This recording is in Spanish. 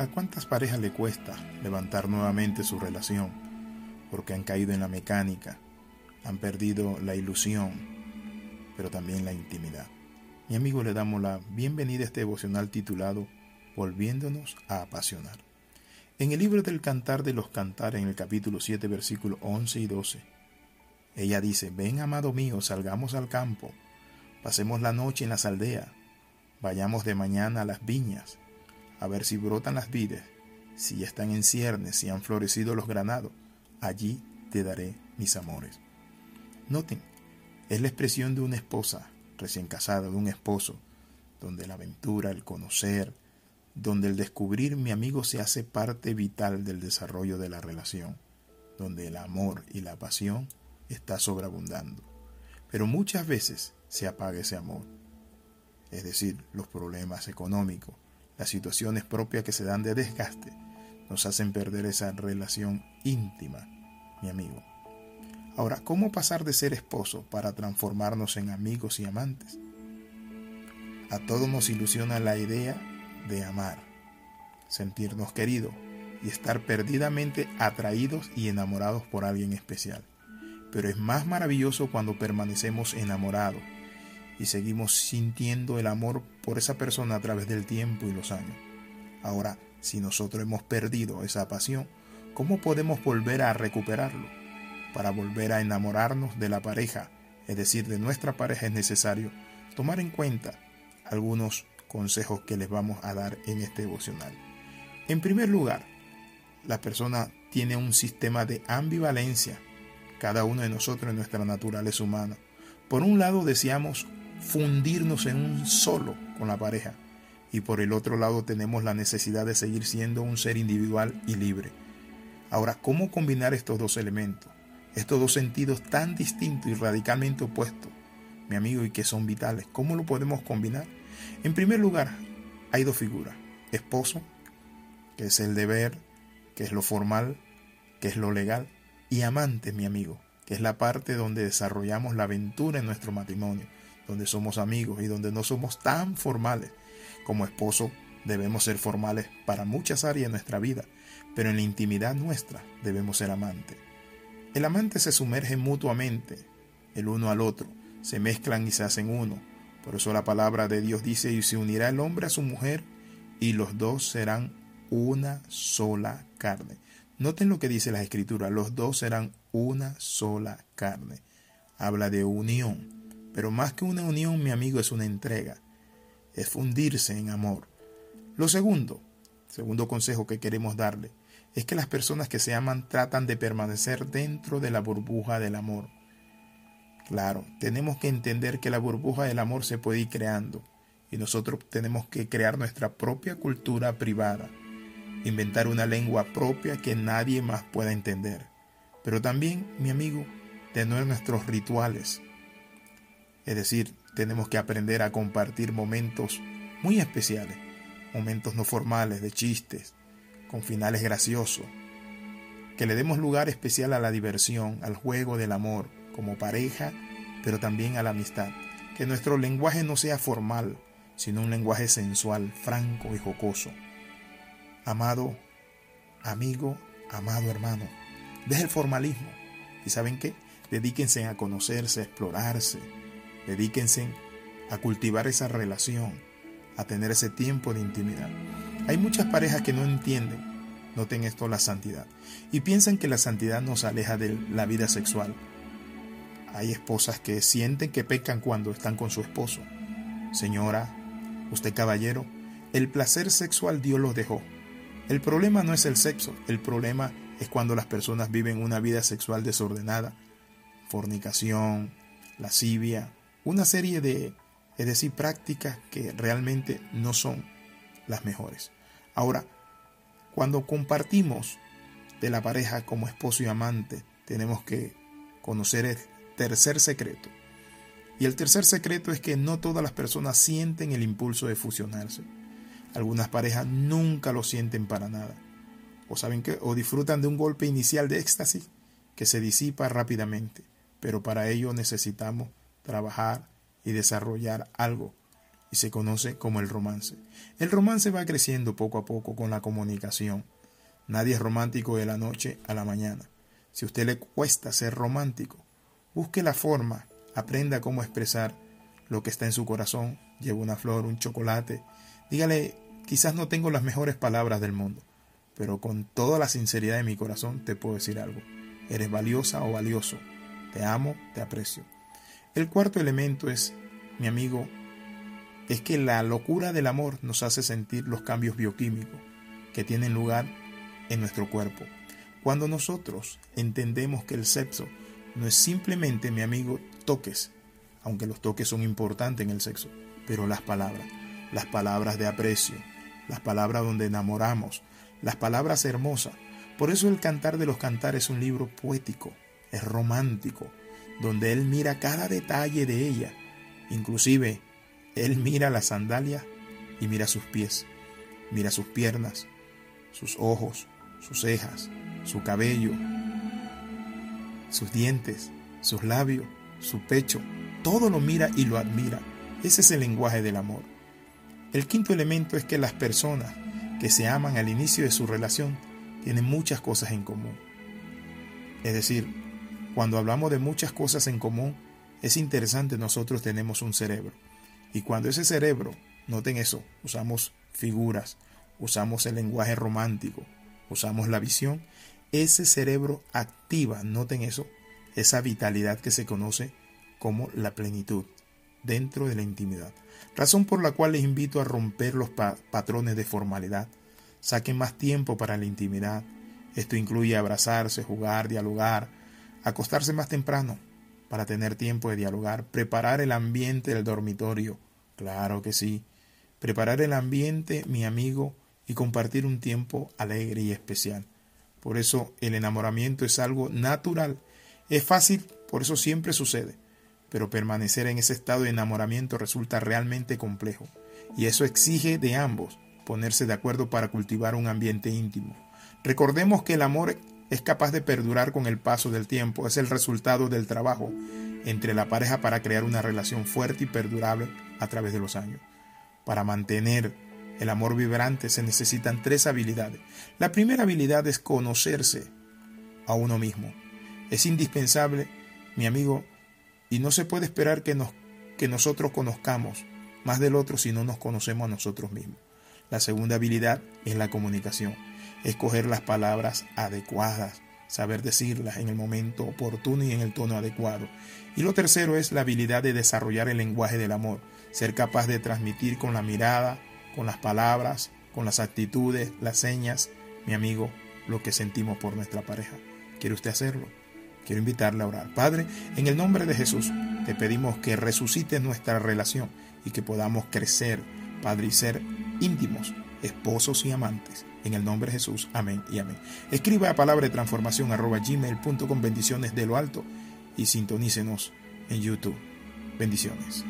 ¿A cuántas parejas le cuesta levantar nuevamente su relación? Porque han caído en la mecánica, han perdido la ilusión, pero también la intimidad. Mi amigo, le damos la bienvenida a este devocional titulado Volviéndonos a apasionar. En el libro del Cantar de los Cantares, en el capítulo 7, versículos 11 y 12, ella dice, ven amado mío, salgamos al campo, pasemos la noche en las aldeas, vayamos de mañana a las viñas, a ver si brotan las vides, si están en ciernes, si han florecido los granados, allí te daré mis amores. Noten, es la expresión de una esposa recién casada, de un esposo, donde la aventura, el conocer, donde el descubrir mi amigo se hace parte vital del desarrollo de la relación, donde el amor y la pasión está sobreabundando. Pero muchas veces se apaga ese amor, es decir, los problemas económicos, las situaciones propias que se dan de desgaste, nos hacen perder esa relación íntima, mi amigo. Ahora, ¿cómo pasar de ser esposo para transformarnos en amigos y amantes? A todos nos ilusiona la idea de amar, sentirnos queridos y estar perdidamente atraídos y enamorados por alguien especial. Pero es más maravilloso cuando permanecemos enamorados y seguimos sintiendo el amor por esa persona a través del tiempo y los años. Ahora, si nosotros hemos perdido esa pasión, ¿cómo podemos volver a recuperarlo? Para volver a enamorarnos de la pareja, es decir, de nuestra pareja, es necesario tomar en cuenta algunos consejos que les vamos a dar en este devocional. En primer lugar, la persona tiene un sistema de ambivalencia, cada uno de nosotros en nuestra naturaleza humana. Por un lado deseamos fundirnos en un solo con la pareja y por el otro lado tenemos la necesidad de seguir siendo un ser individual y libre. Ahora, ¿cómo combinar estos dos elementos? Estos dos sentidos tan distintos y radicalmente opuestos, mi amigo, y que son vitales. ¿Cómo lo podemos combinar? En primer lugar, hay dos figuras. Esposo, que es el deber, que es lo formal, que es lo legal, y amante, mi amigo, que es la parte donde desarrollamos la aventura en nuestro matrimonio, donde somos amigos y donde no somos tan formales. Como esposo debemos ser formales para muchas áreas de nuestra vida, pero en la intimidad nuestra debemos ser amantes. El amante se sumerge mutuamente, el uno al otro, se mezclan y se hacen uno, por eso la palabra de Dios dice, y se unirá el hombre a su mujer, y los dos serán una sola carne. Noten lo que dice la escritura, los dos serán una sola carne. Habla de unión, pero más que una unión, mi amigo, es una entrega, es fundirse en amor. Lo segundo, segundo consejo que queremos darle, es que las personas que se aman tratan de permanecer dentro de la burbuja del amor Claro, tenemos que entender que la burbuja del amor se puede ir creando y nosotros tenemos que crear nuestra propia cultura privada, inventar una lengua propia que nadie más pueda entender. Pero también, mi amigo, tener nuestros rituales. Es decir, tenemos que aprender a compartir momentos muy especiales, momentos no formales, de chistes, con finales graciosos, que le demos lugar especial a la diversión, al juego del amor, como pareja, pero también a la amistad. Que nuestro lenguaje no sea formal, sino un lenguaje sensual, franco y jocoso. Amado amigo, amado hermano, deje el formalismo. ¿Y saben qué? Dedíquense a conocerse, a explorarse. Dedíquense a cultivar esa relación, a tener ese tiempo de intimidad. Hay muchas parejas que no entienden, noten esto, la santidad, y piensan que la santidad nos aleja de la vida sexual. Hay esposas que sienten que pecan cuando están con su esposo. Señora, usted caballero, el placer sexual Dios los dejó. El problema no es el sexo, el problema es cuando las personas viven una vida sexual desordenada, fornicación, lascivia, una serie de, es decir, prácticas que realmente no son las mejores. Ahora, cuando compartimos de la pareja como esposo y amante, tenemos que conocer tercer secreto. Y el tercer secreto es que no todas las personas sienten el impulso de fusionarse. Algunas parejas nunca lo sienten para nada. O saben que o disfrutan de un golpe inicial de éxtasis que se disipa rápidamente, pero para ello necesitamos trabajar y desarrollar algo y se conoce como el romance. El romance va creciendo poco a poco con la comunicación. Nadie es romántico de la noche a la mañana. Si a usted le cuesta ser romántico, busque la forma, aprenda cómo expresar lo que está en su corazón, lleve una flor, un chocolate, dígale, quizás no tengo las mejores palabras del mundo, pero con toda la sinceridad de mi corazón te puedo decir algo. Eres valiosa o valioso. Te amo, te aprecio. El cuarto elemento es, mi amigo, es que la locura del amor nos hace sentir los cambios bioquímicos que tienen lugar en nuestro cuerpo. Cuando nosotros entendemos que el sexo no es simplemente, mi amigo, toques, aunque los toques son importantes en el sexo, pero las palabras, las palabras de aprecio, las palabras donde enamoramos, las palabras hermosas. Por eso el Cantar de los Cantares es un libro poético, es romántico, donde él mira cada detalle de ella, inclusive él mira las sandalias y mira sus pies, mira sus piernas, sus ojos, sus cejas, su cabello, sus dientes, sus labios, su pecho. Todo lo mira y lo admira. Ese es el lenguaje del amor. El quinto elemento es que las personas que se aman al inicio de su relación tienen muchas cosas en común. Es decir, cuando hablamos de muchas cosas en común, es interesante, nosotros tenemos un cerebro. Y cuando ese cerebro, noten eso, usamos figuras, usamos el lenguaje romántico, usamos la visión, ese cerebro activa, noten eso, esa vitalidad que se conoce como la plenitud dentro de la intimidad. Razón por la cual les invito a romper los patrones de formalidad. Saquen más tiempo para la intimidad. Esto incluye abrazarse, jugar, dialogar, acostarse más temprano, para tener tiempo de dialogar, preparar el ambiente del dormitorio, claro que sí, preparar el ambiente, mi amigo, y compartir un tiempo alegre y especial. Por eso el enamoramiento es algo natural, es fácil, por eso siempre sucede, pero permanecer en ese estado de enamoramiento resulta realmente complejo, y eso exige de ambos ponerse de acuerdo para cultivar un ambiente íntimo. Recordemos que el amor es capaz de perdurar con el paso del tiempo, es el resultado del trabajo entre la pareja para crear una relación fuerte y perdurable a través de los años. Para mantener el amor vibrante se necesitan tres habilidades. La primera habilidad es conocerse a uno mismo. Es indispensable, mi amigo, y no se puede esperar que, nos, que nosotros conozcamos más del otro si no nos conocemos a nosotros mismos. La segunda habilidad es la comunicación escoger las palabras adecuadas, saber decirlas en el momento oportuno y en el tono adecuado. Y lo tercero es la habilidad de desarrollar el lenguaje del amor, ser capaz de transmitir con la mirada, con las palabras, con las actitudes, las señas, mi amigo, lo que sentimos por nuestra pareja. ¿Quiere usted hacerlo? Quiero invitarle a orar. Padre, en el nombre de Jesús, te pedimos que resucite nuestra relación y que podamos crecer, Padre, y ser íntimos, esposos y amantes en el nombre de Jesús, amén y amén. Escriba a palabra de transformación arroba gmail.com bendiciones de lo alto y sintonícenos en YouTube. Bendiciones.